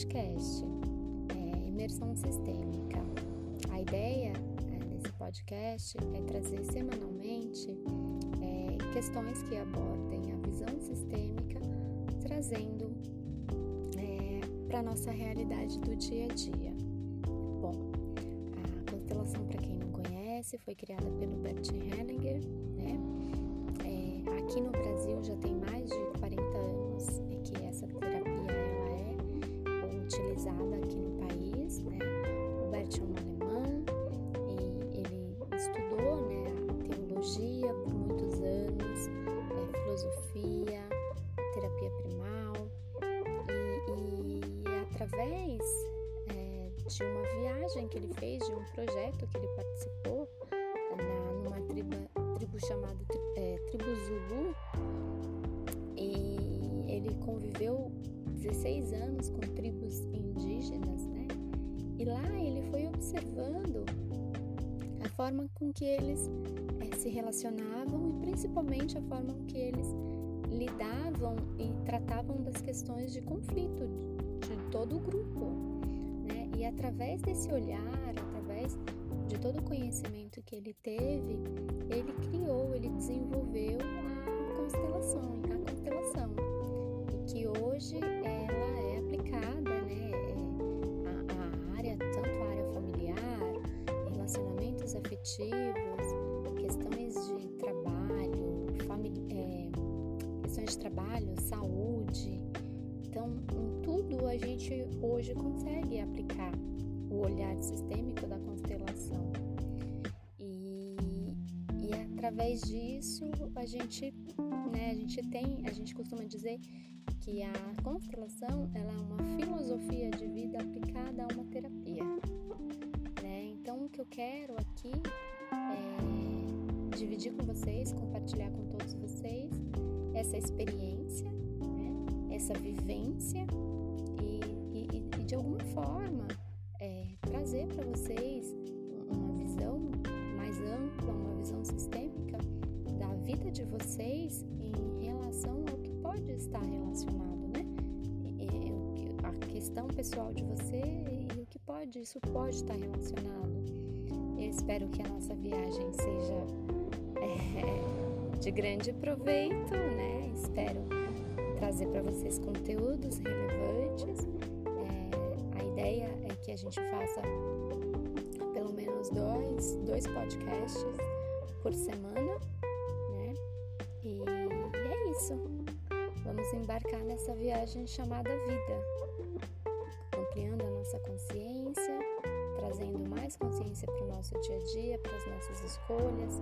podcast, é, Imersão Sistêmica. A ideia é, desse podcast é trazer semanalmente é, questões que abordem a visão sistêmica, trazendo é, para a nossa realidade do dia a dia. Bom, a constelação, para quem não conhece, foi criada pelo Bert Hellinger, né? É, aqui no Brasil já tem mais de que ele fez, de um projeto que ele participou na, numa tribo, chamada é, Tribo Zulu e ele conviveu 16 anos com tribos indígenas, né? E lá ele foi observando a forma com que eles é, se relacionavam e principalmente a forma com que eles lidavam e tratavam das questões de conflito de, de todo o grupo? E através desse olhar, através de todo o conhecimento que ele teve, ele criou, ele desenvolveu a constelação, a constelação, e que hoje ela é aplicada, né, a, a área tanto a área familiar, relacionamentos afetivos, questões de trabalho, é, questões de trabalho, saúde. Então, em tudo a gente hoje consegue aplicar o olhar sistêmico da constelação. E, e através disso a gente, né, a gente tem, a gente costuma dizer que a constelação ela é uma filosofia de vida aplicada a uma terapia. Né? Então o que eu quero aqui é dividir com vocês, compartilhar com todos vocês essa experiência? Essa vivência e, e, e de alguma forma trazer para vocês uma visão mais ampla, uma visão sistêmica da vida de vocês em relação ao que pode estar relacionado, né? A questão pessoal de você e o que pode, isso pode estar relacionado. Eu espero que a nossa viagem seja é, de grande proveito, né? Espero trazer para vocês conteúdos relevantes. É, a ideia é que a gente faça pelo menos dois, dois podcasts por semana, né? E, e é isso. Vamos embarcar nessa viagem chamada vida, ampliando a nossa consciência, trazendo mais consciência para o nosso dia a dia, para as nossas escolhas,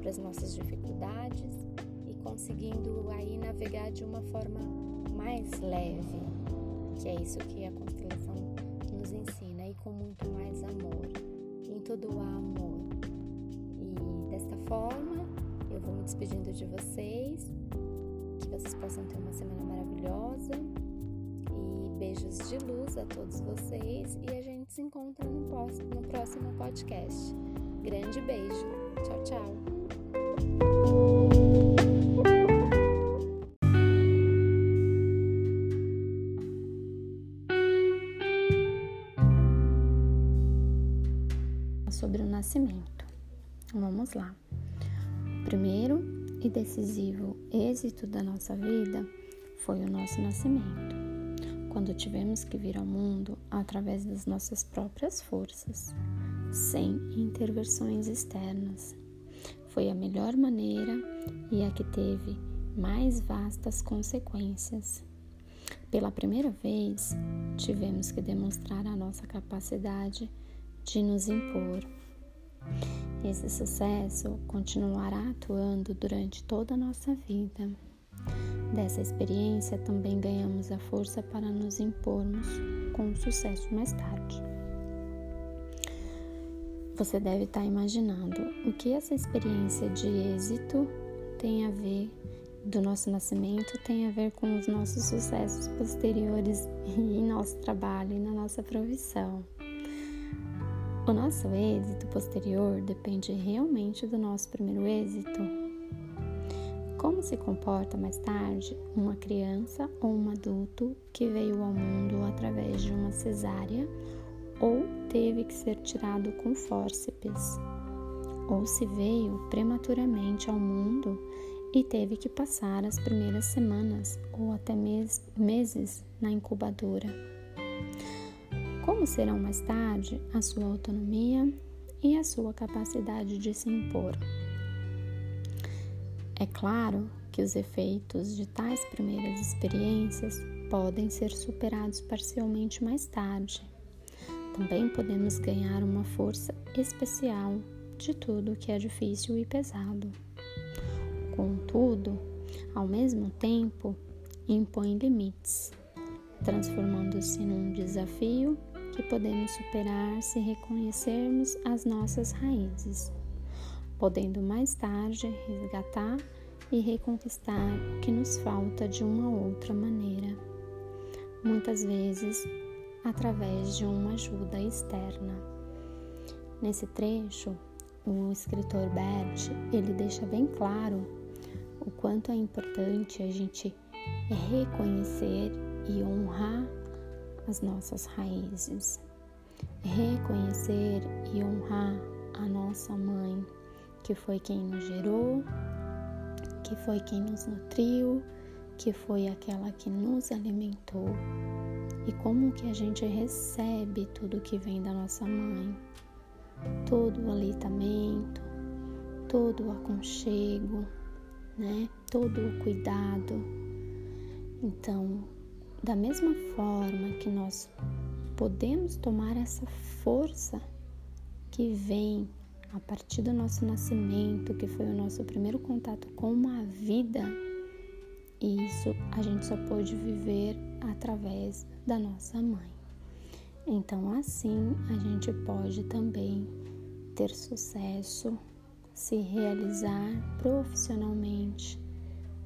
para as nossas dificuldades conseguindo aí navegar de uma forma mais leve, que é isso que a constelação nos ensina e com muito mais amor. Em tudo há amor. E desta forma, eu vou me despedindo de vocês. Que vocês possam ter uma semana maravilhosa. E beijos de luz a todos vocês. E a gente se encontra no próximo podcast. Grande beijo. Tchau, tchau. Nascimento. Vamos lá. O primeiro e decisivo êxito da nossa vida foi o nosso nascimento, quando tivemos que vir ao mundo através das nossas próprias forças, sem intervenções externas. Foi a melhor maneira e a que teve mais vastas consequências. Pela primeira vez, tivemos que demonstrar a nossa capacidade de nos impor. Esse sucesso continuará atuando durante toda a nossa vida. Dessa experiência também ganhamos a força para nos impormos com sucesso mais tarde. Você deve estar imaginando o que essa experiência de êxito tem a ver do nosso nascimento tem a ver com os nossos sucessos posteriores em nosso trabalho e na nossa profissão. O nosso êxito posterior depende realmente do nosso primeiro êxito? Como se comporta mais tarde uma criança ou um adulto que veio ao mundo através de uma cesárea ou teve que ser tirado com fórceps, ou se veio prematuramente ao mundo e teve que passar as primeiras semanas ou até mes meses na incubadora. Como serão mais tarde a sua autonomia e a sua capacidade de se impor? É claro que os efeitos de tais primeiras experiências podem ser superados parcialmente mais tarde. Também podemos ganhar uma força especial de tudo que é difícil e pesado. Contudo, ao mesmo tempo, impõe limites, transformando-se num desafio que podemos superar se reconhecermos as nossas raízes podendo mais tarde resgatar e reconquistar o que nos falta de uma outra maneira, muitas vezes através de uma ajuda externa. Nesse trecho, o escritor Bert, ele deixa bem claro o quanto é importante a gente reconhecer e honrar as nossas raízes, reconhecer e honrar a nossa mãe, que foi quem nos gerou, que foi quem nos nutriu, que foi aquela que nos alimentou. E como que a gente recebe tudo que vem da nossa mãe? Todo o aleitamento, todo o aconchego, né? Todo o cuidado. Então, da mesma forma que nós podemos tomar essa força que vem a partir do nosso nascimento, que foi o nosso primeiro contato com uma vida, e isso a gente só pôde viver através da nossa mãe. Então, assim, a gente pode também ter sucesso, se realizar profissionalmente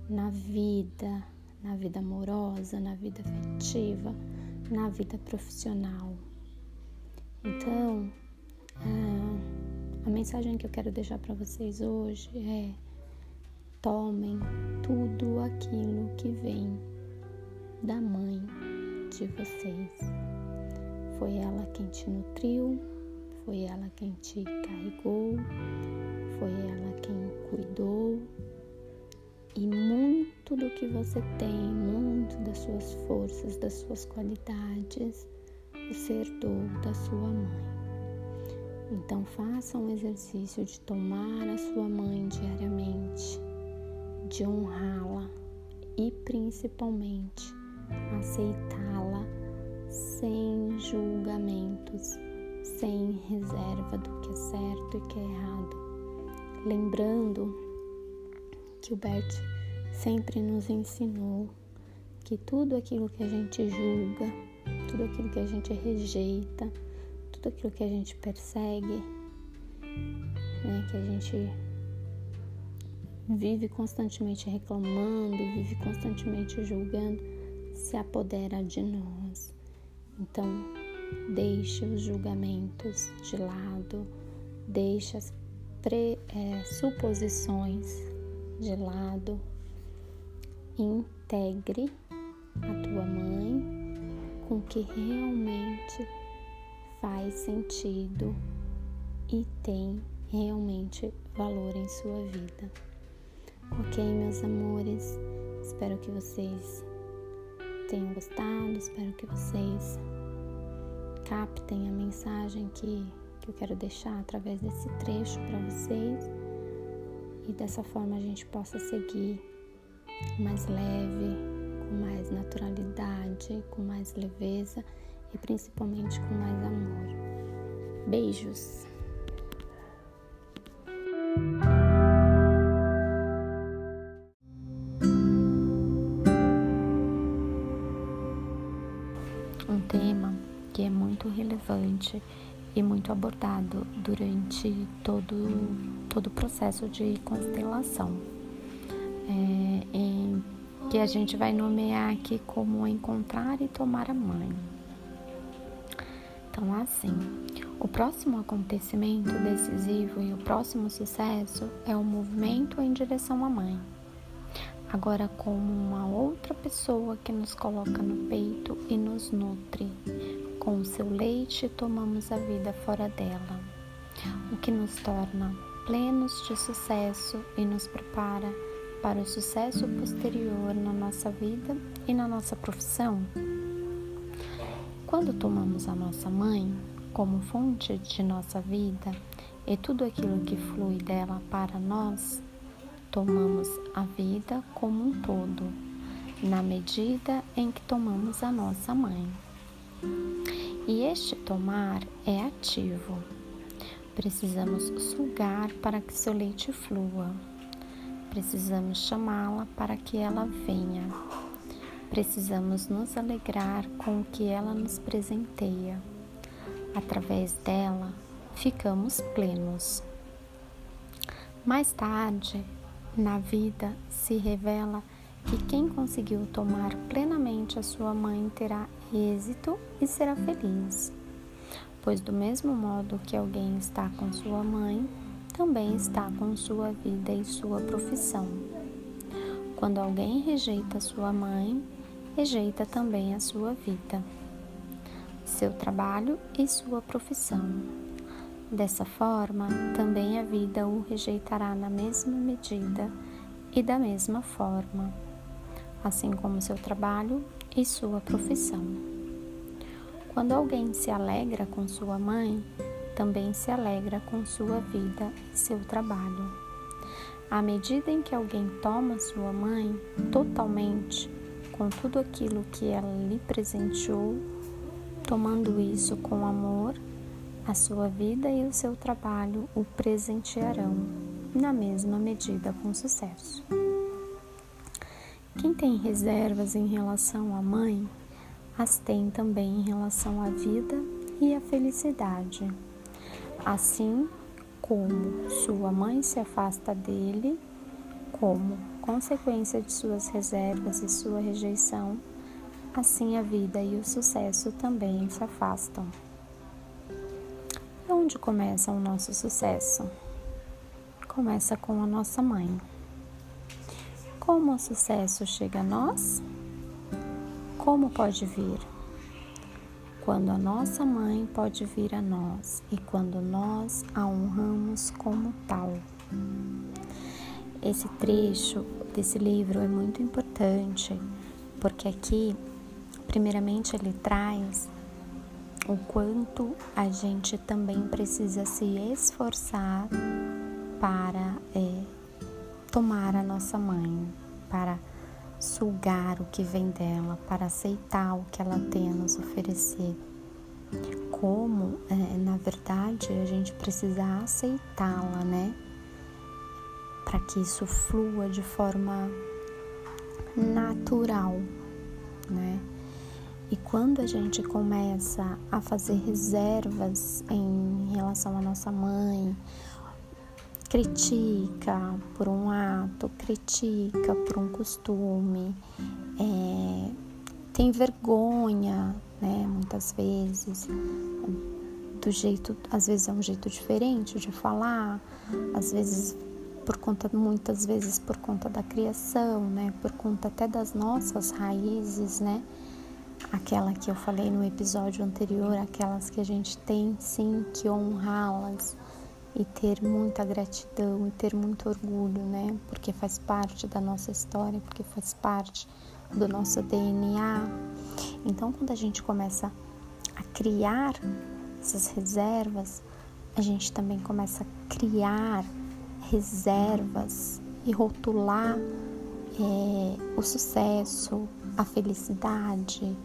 na vida, na vida amorosa, na vida afetiva, na vida profissional. Então, ah, a mensagem que eu quero deixar para vocês hoje é: tomem tudo aquilo que vem da mãe de vocês. Foi ela quem te nutriu, foi ela quem te carregou, foi ela quem cuidou. E muito do que você tem, muito das suas forças, das suas qualidades, você herdou da sua mãe. Então faça um exercício de tomar a sua mãe diariamente, de honrá-la e principalmente aceitá-la sem julgamentos, sem reserva do que é certo e que é errado. Lembrando que o Bert sempre nos ensinou que tudo aquilo que a gente julga, tudo aquilo que a gente rejeita, tudo aquilo que a gente persegue, né, que a gente vive constantemente reclamando, vive constantemente julgando, se apodera de nós. Então, deixe os julgamentos de lado, deixe as é, suposições de lado, integre a tua mãe com o que realmente faz sentido e tem realmente valor em sua vida. Ok, meus amores? Espero que vocês tenham gostado, espero que vocês captem a mensagem que, que eu quero deixar através desse trecho para vocês e dessa forma a gente possa seguir mais leve, com mais naturalidade, com mais leveza e principalmente com mais amor. Beijos! Um tema que é muito relevante e muito abordado durante todo, todo o processo de constelação. É, em, que a gente vai nomear aqui como encontrar e tomar a mãe. Então, assim, o próximo acontecimento decisivo e o próximo sucesso é o movimento em direção à mãe. agora como uma outra pessoa que nos coloca no peito e nos nutre. Com o seu leite tomamos a vida fora dela, o que nos torna plenos de sucesso e nos prepara para o sucesso posterior na nossa vida e na nossa profissão. Quando tomamos a nossa mãe como fonte de nossa vida e tudo aquilo que flui dela para nós, tomamos a vida como um todo, na medida em que tomamos a nossa mãe. E este tomar é ativo. Precisamos sugar para que seu leite flua. Precisamos chamá-la para que ela venha. Precisamos nos alegrar com o que ela nos presenteia. Através dela, ficamos plenos. Mais tarde, na vida, se revela que quem conseguiu tomar plenamente a sua mãe terá êxito e será feliz. Pois, do mesmo modo que alguém está com sua mãe, também está com sua vida e sua profissão. Quando alguém rejeita sua mãe, rejeita também a sua vida, seu trabalho e sua profissão. Dessa forma, também a vida o rejeitará na mesma medida e da mesma forma, assim como seu trabalho e sua profissão. Quando alguém se alegra com sua mãe, também se alegra com sua vida e seu trabalho. À medida em que alguém toma sua mãe totalmente, com tudo aquilo que ela lhe presenteou, tomando isso com amor, a sua vida e o seu trabalho o presentearão na mesma medida com sucesso. Quem tem reservas em relação à mãe, as tem também em relação à vida e à felicidade. Assim como sua mãe se afasta dele, como consequência de suas reservas e sua rejeição, assim a vida e o sucesso também se afastam. Onde começa o nosso sucesso? Começa com a nossa mãe. Como o sucesso chega a nós? Como pode vir? quando a nossa mãe pode vir a nós e quando nós a honramos como tal. Esse trecho desse livro é muito importante porque aqui, primeiramente, ele traz o quanto a gente também precisa se esforçar para é, tomar a nossa mãe, para sugar o que vem dela, para aceitar o que ela tem a nos oferecer. Como, é, na verdade, a gente precisa aceitá-la, né? Para que isso flua de forma natural, né? E quando a gente começa a fazer reservas em relação à nossa mãe, critica por um ato, critica por um costume, é, tem vergonha, né, muitas vezes, do jeito, às vezes é um jeito diferente de falar, às vezes por conta, muitas vezes por conta da criação, né, por conta até das nossas raízes, né, aquela que eu falei no episódio anterior, aquelas que a gente tem sim que honrá-las e ter muita gratidão e ter muito orgulho, né? Porque faz parte da nossa história, porque faz parte do nosso DNA. Então, quando a gente começa a criar essas reservas, a gente também começa a criar reservas e rotular é, o sucesso, a felicidade,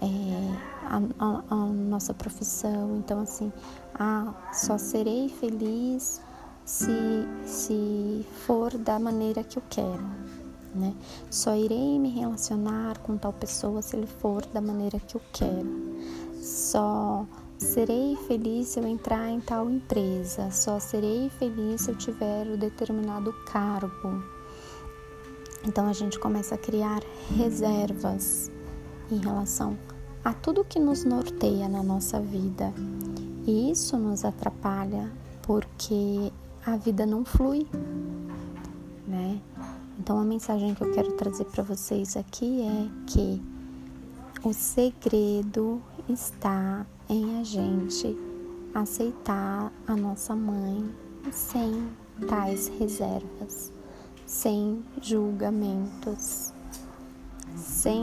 é, a, a, a nossa profissão. Então, assim, ah, só serei feliz se, se for da maneira que eu quero, né? Só irei me relacionar com tal pessoa se ele for da maneira que eu quero. Só serei feliz se eu entrar em tal empresa. Só serei feliz se eu tiver o determinado cargo. Então a gente começa a criar reservas em relação a tudo que nos norteia na nossa vida. E isso nos atrapalha porque a vida não flui, né? Então a mensagem que eu quero trazer para vocês aqui é que o segredo está em a gente aceitar a nossa mãe sem tais reservas, sem julgamentos, sem